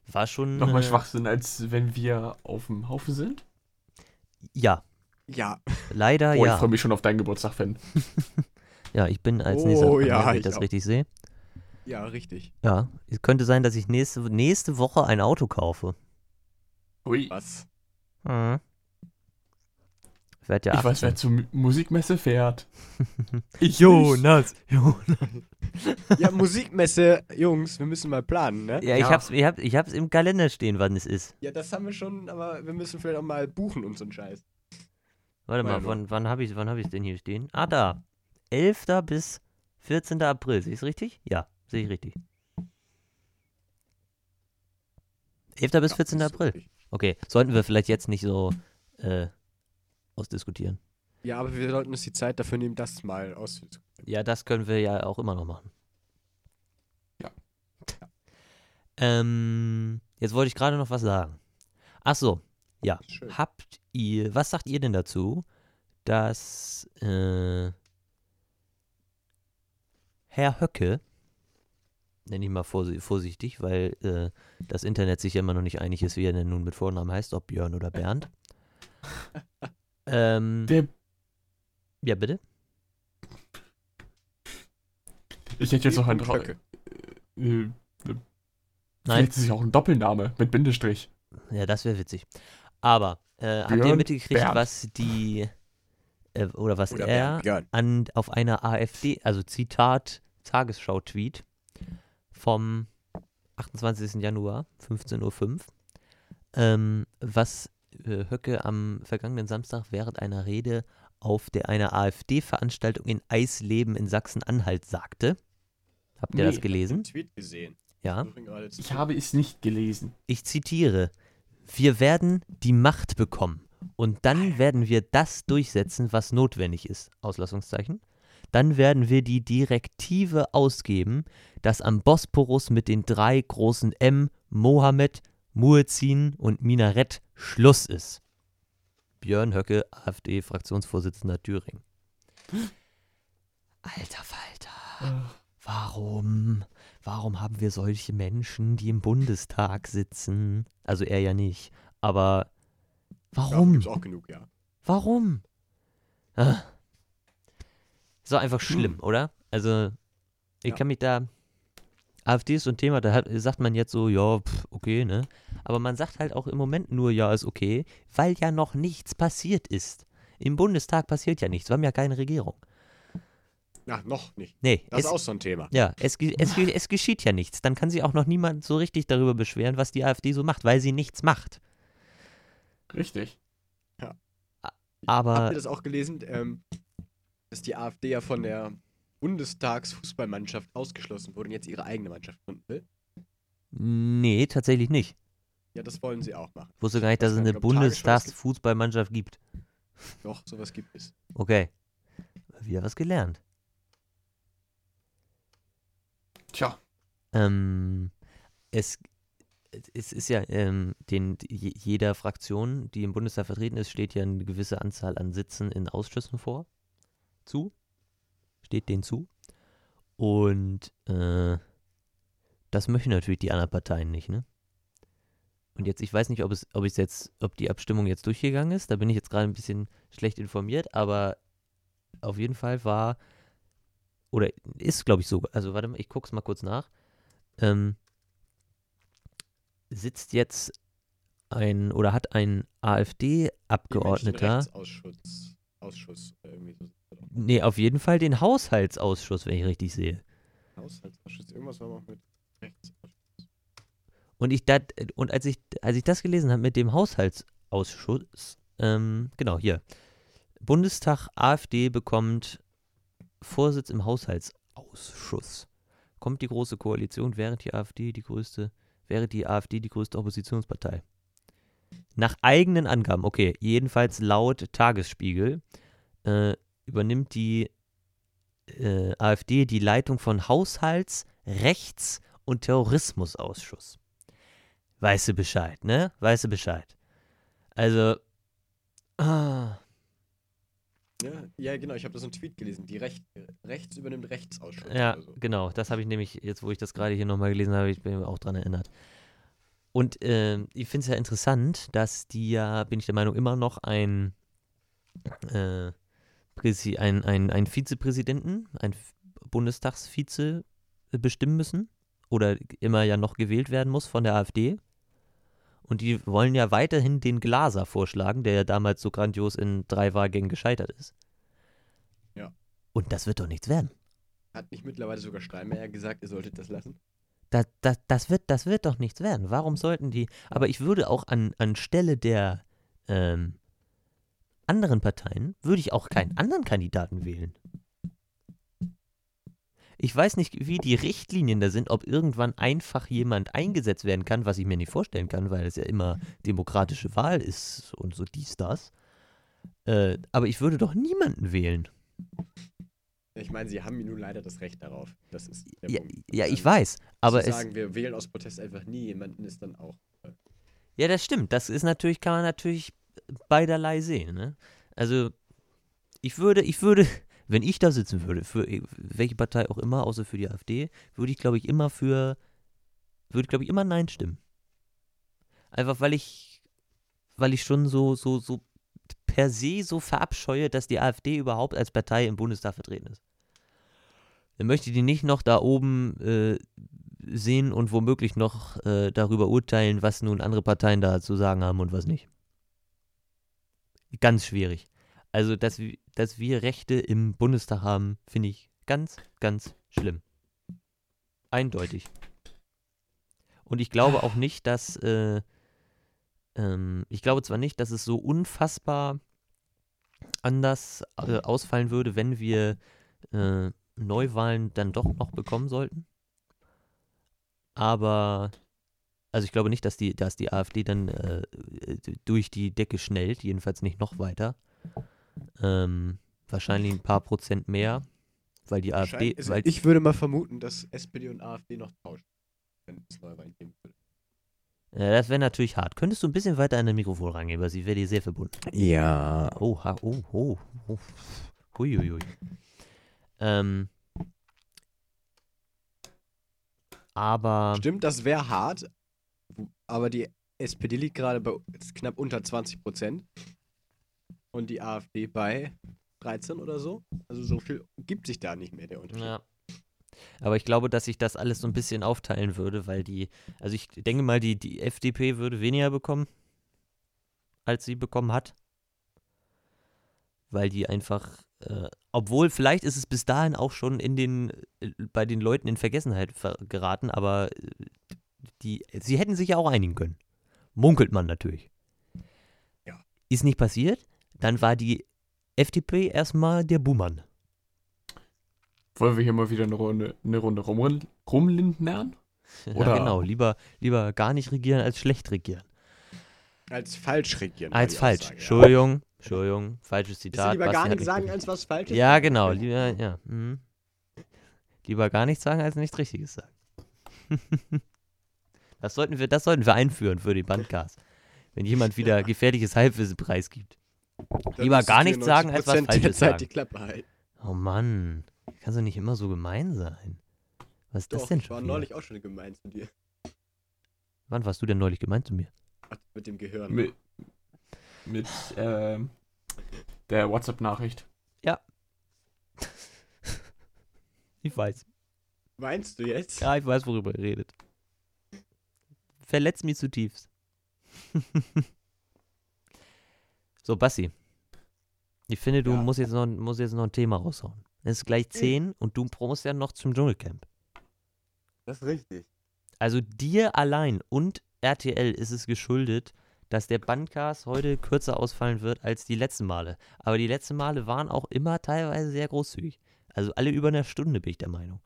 War schon. Nochmal äh, Schwachsinn, als wenn wir auf dem Haufen sind. Ja. Ja. Leider Oh, ich ja. freue mich schon auf deinen Geburtstag, Fan. Ja, ich bin als Oh, nächster dran, ja, wenn ich ich das auch. richtig sehe. Ja, richtig. Ja, es könnte sein, dass ich nächste, nächste Woche ein Auto kaufe. Ui. Was? Mhm. Ja ich weiß, 18. wer zur Mu- Musikmesse fährt. Ich Jonas, Jonas. Ja, Musikmesse, Jungs, wir müssen mal planen, ne? Ja, ich Ja. hab's, ich, hab, ich hab's im Kalender stehen, wann es ist. Ja, das haben wir schon, aber wir müssen vielleicht auch mal buchen und so einen Scheiß. Warte mal, wann, wann habe ich wann hab ich denn hier stehen? Ah, da. 11. bis 14. April. Sehe ich richtig? Ja, sehe ich richtig. 11. bis Ja, 14. ist April. Okay, sollten wir vielleicht jetzt nicht so äh, ausdiskutieren. Ja, aber wir sollten uns die Zeit dafür nehmen, das mal auszudiskutieren. Ja, das können wir ja auch immer noch machen. Ja. Ähm, jetzt wollte ich gerade noch was sagen. Ach so, ja. Schön. Habt ihr, was sagt ihr denn dazu, dass äh, Herr Höcke, nenne ich mal vorsi- vorsichtig, weil äh, das Internet sich ja immer noch nicht einig ist, wie er denn nun mit Vornamen heißt, ob Björn oder Bernd. ähm, Der, ja, bitte? ich hätte jetzt noch einen drauf. Höcke. Äh, Nein. Vielleicht ist es ja auch ein Doppelname mit Bindestrich. Ja, das wäre witzig. Aber äh, habt ihr mitgekriegt, Bernd. was die äh, oder was Oder er an auf einer AfD, also Zitat Tagesschau-Tweet vom 28. Januar 15:05 Uhr, ähm, was äh, Höcke am vergangenen Samstag während einer Rede auf der einer AfD-Veranstaltung in Eisleben in Sachsen-Anhalt sagte. Habt ihr Nee. das gelesen? Tweet gesehen. Ja. Ich habe es nicht gelesen. Ich zitiere, wir werden die Macht bekommen und dann werden wir das durchsetzen, was notwendig ist. Auslassungszeichen. Dann werden wir die Direktive ausgeben, dass am Bosporus mit den drei großen M, Mohammed, Muezzin und Minarett Schluss ist. Björn Höcke, AfD-Fraktionsvorsitzender Thüringen. Alter Falter. Warum? Warum haben wir solche Menschen, die im Bundestag sitzen? Also er ja nicht. Aber Ja, warum? gibt's auch genug, ja. Warum? Ah. Ist doch einfach schlimm, oder? Also, ich Ja. kann mich da. AfD ist so ein Thema, da hat, sagt man jetzt so, ja, pf, okay, ne? Aber man sagt halt auch im Moment nur, ja, ist okay, weil ja noch nichts passiert ist. Im Bundestag passiert ja nichts, wir haben ja keine Regierung. Na, noch nicht. Nee, Das es, ist auch so ein Thema. ja, es, es, es geschieht ja nichts. Dann kann sich auch noch niemand so richtig darüber beschweren, was die AfD so macht, weil sie nichts macht. Richtig. Habt Aber ihr das auch gelesen, ähm, dass die AfD ja von der Bundestagsfußballmannschaft ausgeschlossen wurde und jetzt ihre eigene Mannschaft gründen will? nee, tatsächlich nicht. Ja, das wollen sie auch machen. Ich wusste gar nicht, dass es eine. Bundestagsfußballmannschaft gibt. Doch, sowas gibt es. Okay. Wieder was gelernt. Tja, Ähm, es, es ist ja, ähm, den, je- jeder Fraktion, die im Bundestag vertreten ist, steht ja eine gewisse Anzahl an Sitzen in Ausschüssen vor. Zu. Steht denen zu. Und äh, das möchten natürlich die anderen Parteien nicht, ne? Und jetzt, ich weiß nicht, ob es, ob es jetzt, ob die Abstimmung jetzt durchgegangen ist. Da bin ich jetzt gerade ein bisschen schlecht informiert, aber auf jeden Fall war oder ist, glaube ich, so. Also warte mal, ich gucke es mal kurz nach. Ähm, sitzt jetzt ein oder hat ein AfD-Abgeordneter, Ausschuss, Ausschuss, irgendwie so. Nee, auf jeden Fall den Haushaltsausschuss, wenn ich richtig sehe. Haushaltsausschuss, irgendwas war noch mit Rechtsausschuss. Und ich dat, und als ich, als ich das gelesen habe mit dem Haushaltsausschuss, ähm, genau, hier. Bundestag AfD bekommt Vorsitz im Haushaltsausschuss. Kommt die große Koalition, während die AfD die größte, wäre die AfD die größte Oppositionspartei. Nach eigenen Angaben, okay, jedenfalls laut Tagesspiegel, äh, übernimmt die äh, AfD die Leitung von Haushalts-, Rechts- und Terrorismusausschuss. Weißt du Bescheid, ne? Weißt du Bescheid. Also, ah, Ja, ja, genau, ich habe da so einen Tweet gelesen. Die Recht, Rechts übernimmt Rechtsausschuss. ja, so. genau, das habe ich nämlich, jetzt wo ich das gerade hier nochmal gelesen habe, ich bin mir auch dran erinnert. Und ähm, ich finde es ja interessant, dass die ja, bin ich der Meinung, immer noch ein äh, Ein, ein, ein Vizepräsidenten, ein Bundestagsvize äh, bestimmen müssen oder immer ja noch gewählt werden muss von der AfD. Und die wollen ja weiterhin den Glaser vorschlagen, der ja damals so grandios in drei Wahlgängen gescheitert ist. Ja. Und das wird doch nichts werden. Hat nicht mittlerweile sogar Steinmeier gesagt, ihr solltet das lassen? Das, das, das, wird, das wird doch nichts werden. Warum sollten die. Aber ich würde auch an, an Stelle der ähm, anderen Parteien, würde ich auch keinen anderen Kandidaten wählen. Ich weiß nicht, wie die Richtlinien da sind, ob irgendwann einfach jemand eingesetzt werden kann, was ich mir nicht vorstellen kann, weil es ja immer demokratische Wahl ist und so dies, das. Äh, aber ich würde doch niemanden wählen. Ich meine, sie haben nun leider das Recht darauf. Das ist der Ja, Punkt. ja ich Dann weiß. Aber zu es, sagen, wir wählen aus Protest einfach nie jemanden, ist dann auch. Ja, das stimmt. Das ist natürlich, kann man natürlich beiderlei sehen. Ne? Also, ich würde, ich würde, wenn ich da sitzen würde, für e- welche Partei auch immer, außer für die AfD, würde ich, glaube ich, immer für, würde, glaube ich, immer Nein stimmen. Einfach weil ich, weil ich schon so, so, so per se so verabscheue, dass die AfD überhaupt als Partei im Bundestag vertreten ist. Dann möchte die nicht noch da oben äh, sehen und womöglich noch äh, darüber urteilen, was nun andere Parteien da zu sagen haben und was nicht. Ganz schwierig. Also, dass, dass wir Rechte im Bundestag haben, finde ich ganz, ganz schlimm. Eindeutig. Und ich glaube auch nicht, dass, äh, ähm, ich glaube zwar nicht, dass es so unfassbar anders äh, ausfallen würde, wenn wir äh, Neuwahlen dann doch noch bekommen sollten. Aber, also ich glaube nicht, dass die, dass die AfD dann äh, durch die Decke schnellt, jedenfalls nicht noch weiter. Ähm, wahrscheinlich ein paar Prozent mehr, weil die AfD, also weil, ich würde mal vermuten, dass SPD und AfD noch tauschen, wenn es Neuwahlen geben würde. ja, das wäre natürlich hart. Könntest du ein bisschen weiter an das Mikrofon rangehen, weil sie wäre dir sehr verbunden. Ja. Oh, ha, oh, oh, oh. Huiuiui. Ähm, aber, Stimmt, das wäre hart, aber die SPD liegt gerade bei knapp unter 20 Prozent und die AfD bei 13 oder so. Also so viel gibt sich da nicht mehr der Unterschied. ja. Aber ich glaube, dass sich das alles so ein bisschen aufteilen würde, weil die, also ich denke mal, die, die FDP würde weniger bekommen, als sie bekommen hat. Weil die einfach, äh, obwohl vielleicht ist es bis dahin auch schon in den, äh, bei den Leuten in Vergessenheit ver geraten, aber äh, die, sie hätten sich ja auch einigen können. Munkelt man natürlich. Ja. Ist nicht passiert, dann war die FDP erstmal der Buhmann. Wollen wir hier mal wieder eine Runde, eine Runde rum, rumlindnern? Ja, Oder- genau, lieber, lieber gar nicht regieren als schlecht regieren. Als falsch regieren. Als falsch. Aussage, ja. Entschuldigung, Entschuldigung, falsches ja Zitat. lieber gar nichts nicht sagen, als was falsch ist? Ja, genau, lieber, ja. mhm. Lieber gar nichts sagen, als nichts Richtiges sagen. das, sollten wir, das sollten wir einführen für den Bandcast. Wenn jemand wieder gefährliches Halbwissen preisgibt. Dann lieber gar nichts sagen, als was 90% der Falsches sagen. die Klappe halten. Oh Mann, kannst du nicht immer so gemein sein. Was ist das Doch, denn ich war schon? wieder? neulich auch schon gemein zu dir. Wann warst du denn neulich gemeint zu mir? Ach, Mit dem Gehirn. Mit, mit ähm, der WhatsApp-Nachricht. Ich weiß. Meinst du jetzt? Ja, ich weiß, worüber ihr redet. Verletzt mich zutiefst. so, Bassi. Ich finde, du Ja. musst, jetzt noch, musst jetzt noch ein Thema raushauen. Es ist gleich 10 und du musst ja noch zum Dschungelcamp. Das ist richtig. Also dir allein und RTL ist es geschuldet, dass der Bandcast heute kürzer ausfallen wird als die letzten Male. Aber die letzten Male waren auch immer teilweise sehr großzügig. Also alle über eine Stunde bin ich der Meinung.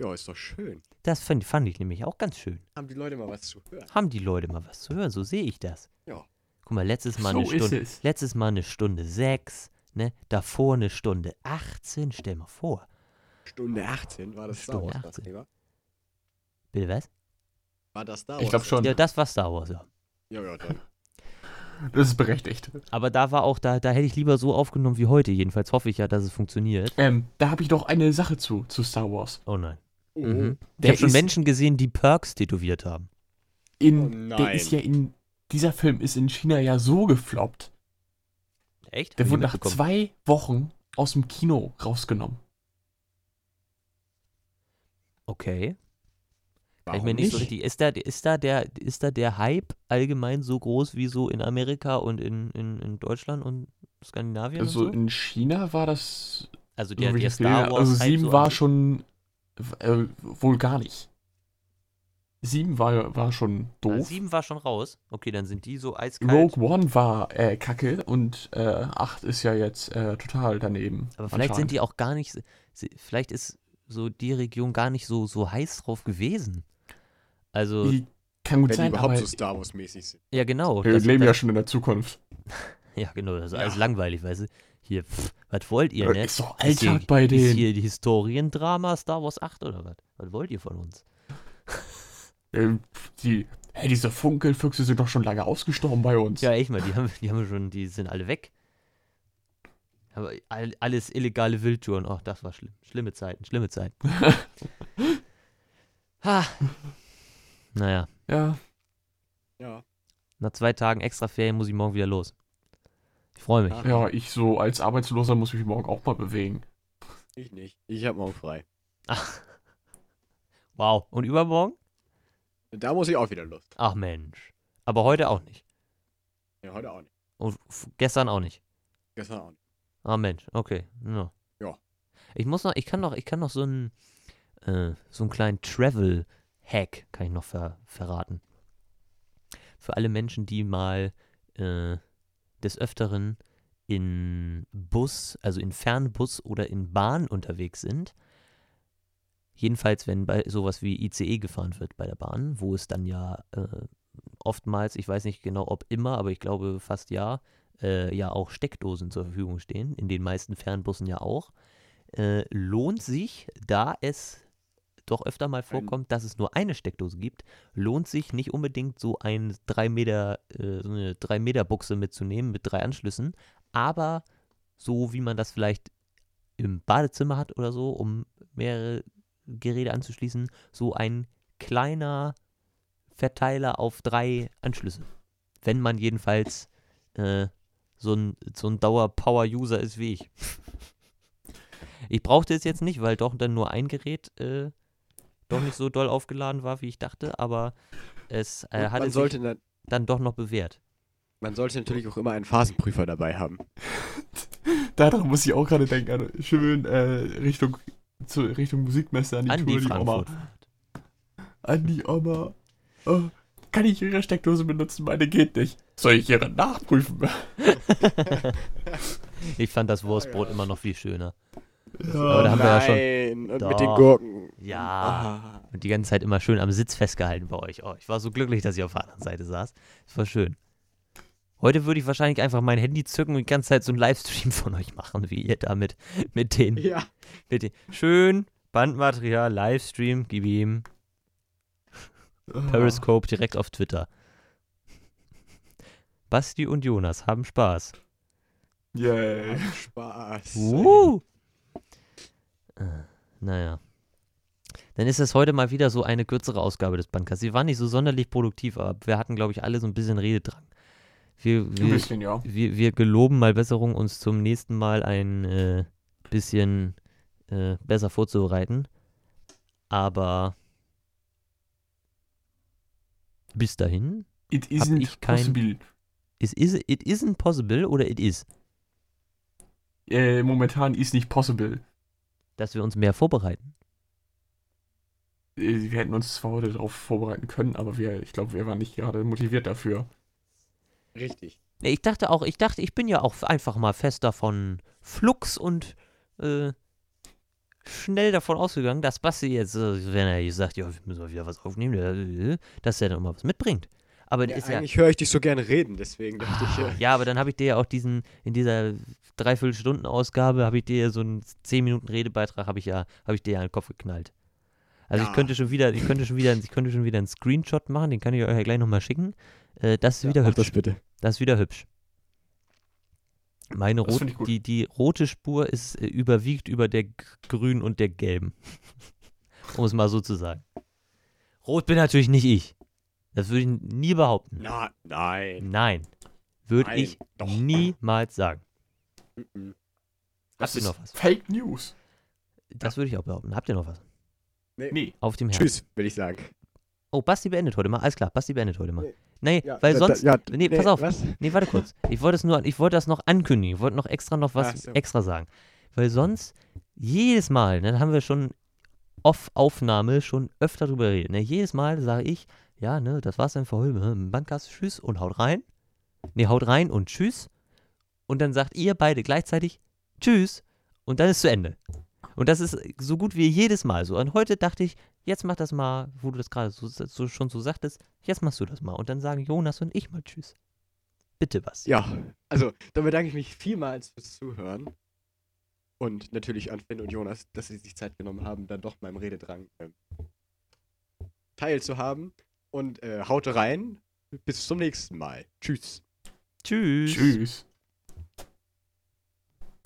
Ja, ist doch schön. Das fand, fand ich nämlich auch ganz schön. Haben die Leute mal was zu hören? haben die Leute mal was zu hören. So sehe ich das. Ja. Guck mal, letztes Mal So eine ist Stunde. es. Letztes Mal eine Stunde sechs, ne? Davor eine Stunde 18, stell mal vor. Stunde 18 war das Stunde Star Wars das 18. Thema. Bitte was? War das Star Wars? Ich glaube schon. Ja, das war Star Wars, ja. Ja, ja, dann. Das ist berechtigt. Aber da war auch, da, da hätte ich lieber so aufgenommen wie heute. Jedenfalls hoffe ich ja, dass es funktioniert. Ähm, da habe ich doch eine Sache zu, zu Star Wars. Oh nein. Oh, Mhm. Ich Der habe schon Menschen gesehen, die Perks tätowiert haben. In, Oh der nein. ist ja in, dieser Film ist in China ja so gefloppt. Echt? Der wurde nach zwei Wochen aus dem Kino rausgenommen. Okay. Kann ich Warum mir nicht, so richtig. Ist da, ist, da der, ist da der Hype allgemein so groß wie so in Amerika und in, in, in Deutschland und Skandinavien? Also und so? in China war das. Also so der, der Star Wars. also Hype 7 so war schon. Äh, wohl gar nicht. 7 war, war schon doof. sieben war schon raus. Okay, dann sind die so eiskalt. Rogue One war äh, kacke und äh, 8 ist ja jetzt äh, total daneben. Aber vielleicht sind die auch gar nicht. sie- Vielleicht ist so die Region gar nicht so, so heiß drauf gewesen. Also, Die kann gut Wenn die sein, überhaupt aber so Star Wars-mäßig sind. ja, genau. wir leben ja schon in der Zukunft. Ja, genau, das ist Ja. alles langweilig, weißt du? Hier, pff, was wollt ihr, ne? Ist doch Ist hier- Alltag bei Ist denen. hier die Historiendrama Star Wars 8 oder was? Was wollt ihr von uns? Äh, die, hey, diese Funkelfüchse sind doch schon lange ausgestorben bei uns. Ja, echt mal, die haben, die haben schon, die sind alle weg. Aber all, alles illegale Wildtouren, ach, das war schlimm. Schlimme Zeiten, schlimme Zeiten. ha. Naja, ja. Ja. nach zwei Tagen extra Ferien muss ich morgen wieder los. Ich freue mich. Ja. Ich so als Arbeitsloser muss mich morgen auch mal bewegen. Ich nicht. Ich hab morgen frei. Wow. Und übermorgen? Da muss ich auch wieder Lust. Ach Mensch. Aber heute auch nicht. Ja, heute auch nicht. Und gestern auch nicht. Gestern auch nicht. Ah Mensch, okay. Ja. Ja. Ich muss noch, ich kann noch, ich kann noch so einen, äh, so einen kleinen Travel-Hack kann ich noch ver verraten. Für alle Menschen, die mal äh, des Öfteren in Bus, also in Fernbus oder in Bahn unterwegs sind. Jedenfalls, wenn bei sowas wie ICE gefahren wird bei der Bahn, wo es dann ja äh, oftmals, ich weiß nicht genau, ob immer, aber ich glaube fast ja, äh, ja auch Steckdosen zur Verfügung stehen, in den meisten Fernbussen ja auch, äh, lohnt sich, da es doch öfter mal vorkommt, dass es nur eine Steckdose gibt, lohnt sich nicht unbedingt so ein 3 Meter, äh, so eine 3 Meter Buchse mitzunehmen mit drei Anschlüssen, aber so wie man das vielleicht im Badezimmer hat oder so, um mehrere Geräte anzuschließen, so ein kleiner Verteiler auf drei Anschlüsse. Wenn man jedenfalls äh, so ein, so ein Dauer-Power-User ist wie ich. Ich brauchte es jetzt nicht, weil doch dann nur ein Gerät äh, doch nicht so doll aufgeladen war, wie ich dachte, aber es äh, hat es sich na- dann doch noch bewährt. man sollte natürlich auch immer einen Phasenprüfer dabei haben. Daran muss ich auch gerade denken. Also schön äh, Richtung, zu, Richtung Musikmesse an die An die Tour, die Oma. Frankfurt. An die Oma. Oh, kann ich Ihre Steckdose benutzen? Meine geht nicht. Soll ich Ihre nachprüfen? Ich fand das Wurstbrot ja. immer noch viel schöner. Ja. Aber da haben wir ja schon- Nein, und Doch. mit den Gurken. Ja. Ah. Und die ganze Zeit immer schön am Sitz festgehalten bei euch. Oh, ich war so glücklich, dass ich auf der anderen Seite saß. Das war schön. Heute würde ich wahrscheinlich einfach mein Handy zücken und die ganze Zeit so einen Livestream von euch machen, wie ihr damit mit den, Ja. mit den schön Bandmaterial, Livestream, gib ihm Ah. Periscope direkt auf Twitter. Basti und Jonas haben Spaß. Yay. Spaß. Uh. Äh, naja. Dann ist es heute mal wieder so eine kürzere Ausgabe des Podcasts. Sie war nicht so sonderlich produktiv, aber wir hatten, glaube ich, alle so ein bisschen Rededrang. Wir, Ein wir, bisschen, ja. wir, wir geloben mal Besserung, uns zum nächsten Mal ein äh, bisschen äh, besser vorzubereiten. Aber bis dahin, It isn't ich kein- possible. it, is, it isn't possible oder it is, Äh, momentan ist nicht possible. Dass wir uns mehr vorbereiten. Äh, Wir hätten uns zwar heute darauf vorbereiten können, aber wir, ich glaube, wir waren nicht gerade motiviert dafür. Richtig. Ich dachte auch, ich dachte, ich bin ja auch einfach mal fest davon flux und äh, schnell davon ausgegangen, dass Basti jetzt, äh, wenn er gesagt, ja, wir müssen mal wieder was aufnehmen, äh, dass er dann mal was mitbringt. Aber Ja, ist ja, eigentlich höre ich dich so gerne reden, deswegen dachte ich, Ah, äh, ja, aber dann habe ich dir ja auch diesen, in dieser Dreiviertelstunden-Ausgabe, habe ich dir ja so einen 10 Minuten Redebeitrag, habe ich ja, habe ich dir ja in den Kopf geknallt. Also ich Ja. könnte schon wieder, ich könnte schon wieder, ich könnte schon wieder einen Screenshot machen, den kann ich euch ja gleich nochmal schicken. Äh, das ist ja, wieder hübsch. das bitte. Das ist wieder hübsch. Meine rot, ich die, die rote Spur ist äh, überwiegt über der grünen und der gelben. um es mal so zu sagen. Rot bin natürlich nicht ich. Das würde ich nie behaupten. Na, nein. Nein. Würde ich doch. niemals sagen. Mhm. Das Habt ihr ist noch was? Fake News. Das würde ich auch behaupten. Habt ihr noch was? Nee. Auf dem Herzen. Tschüss, will ich sagen. Oh, Basti beendet heute mal. Alles klar, Basti beendet heute mal. Nee. Nee, Ja, weil da- da- sonst. ja, nee, pass auf. Was? Nee, warte kurz. Ich wollte es nur, ich wollte das noch ankündigen. Ich wollte noch extra noch was Ach so. extra sagen. Weil sonst jedes Mal, ne, da haben wir schon off-Aufnahme schon öfter drüber geredet. Ne? Jedes Mal sage ich, ja, ne, das war's dann für heute. hm, Bandcast, tschüss und haut rein. Ne, haut rein und tschüss. Und dann sagt ihr beide gleichzeitig tschüss und dann ist zu Ende. Und das ist so gut wie jedes Mal so. Und heute dachte ich, jetzt mach das mal, wo du das gerade so, so, schon so sagtest, jetzt machst du das mal. Und dann sagen Jonas und ich mal tschüss. Bitte was. Ja, also dann bedanke ich mich vielmals fürs Zuhören. Und natürlich an Finn und Jonas, dass sie sich Zeit genommen haben, dann doch meinem Rededrang ähm, teilzuhaben. Und äh, haut rein. Bis zum nächsten Mal. Tschüss. Tschüss. Tschüss.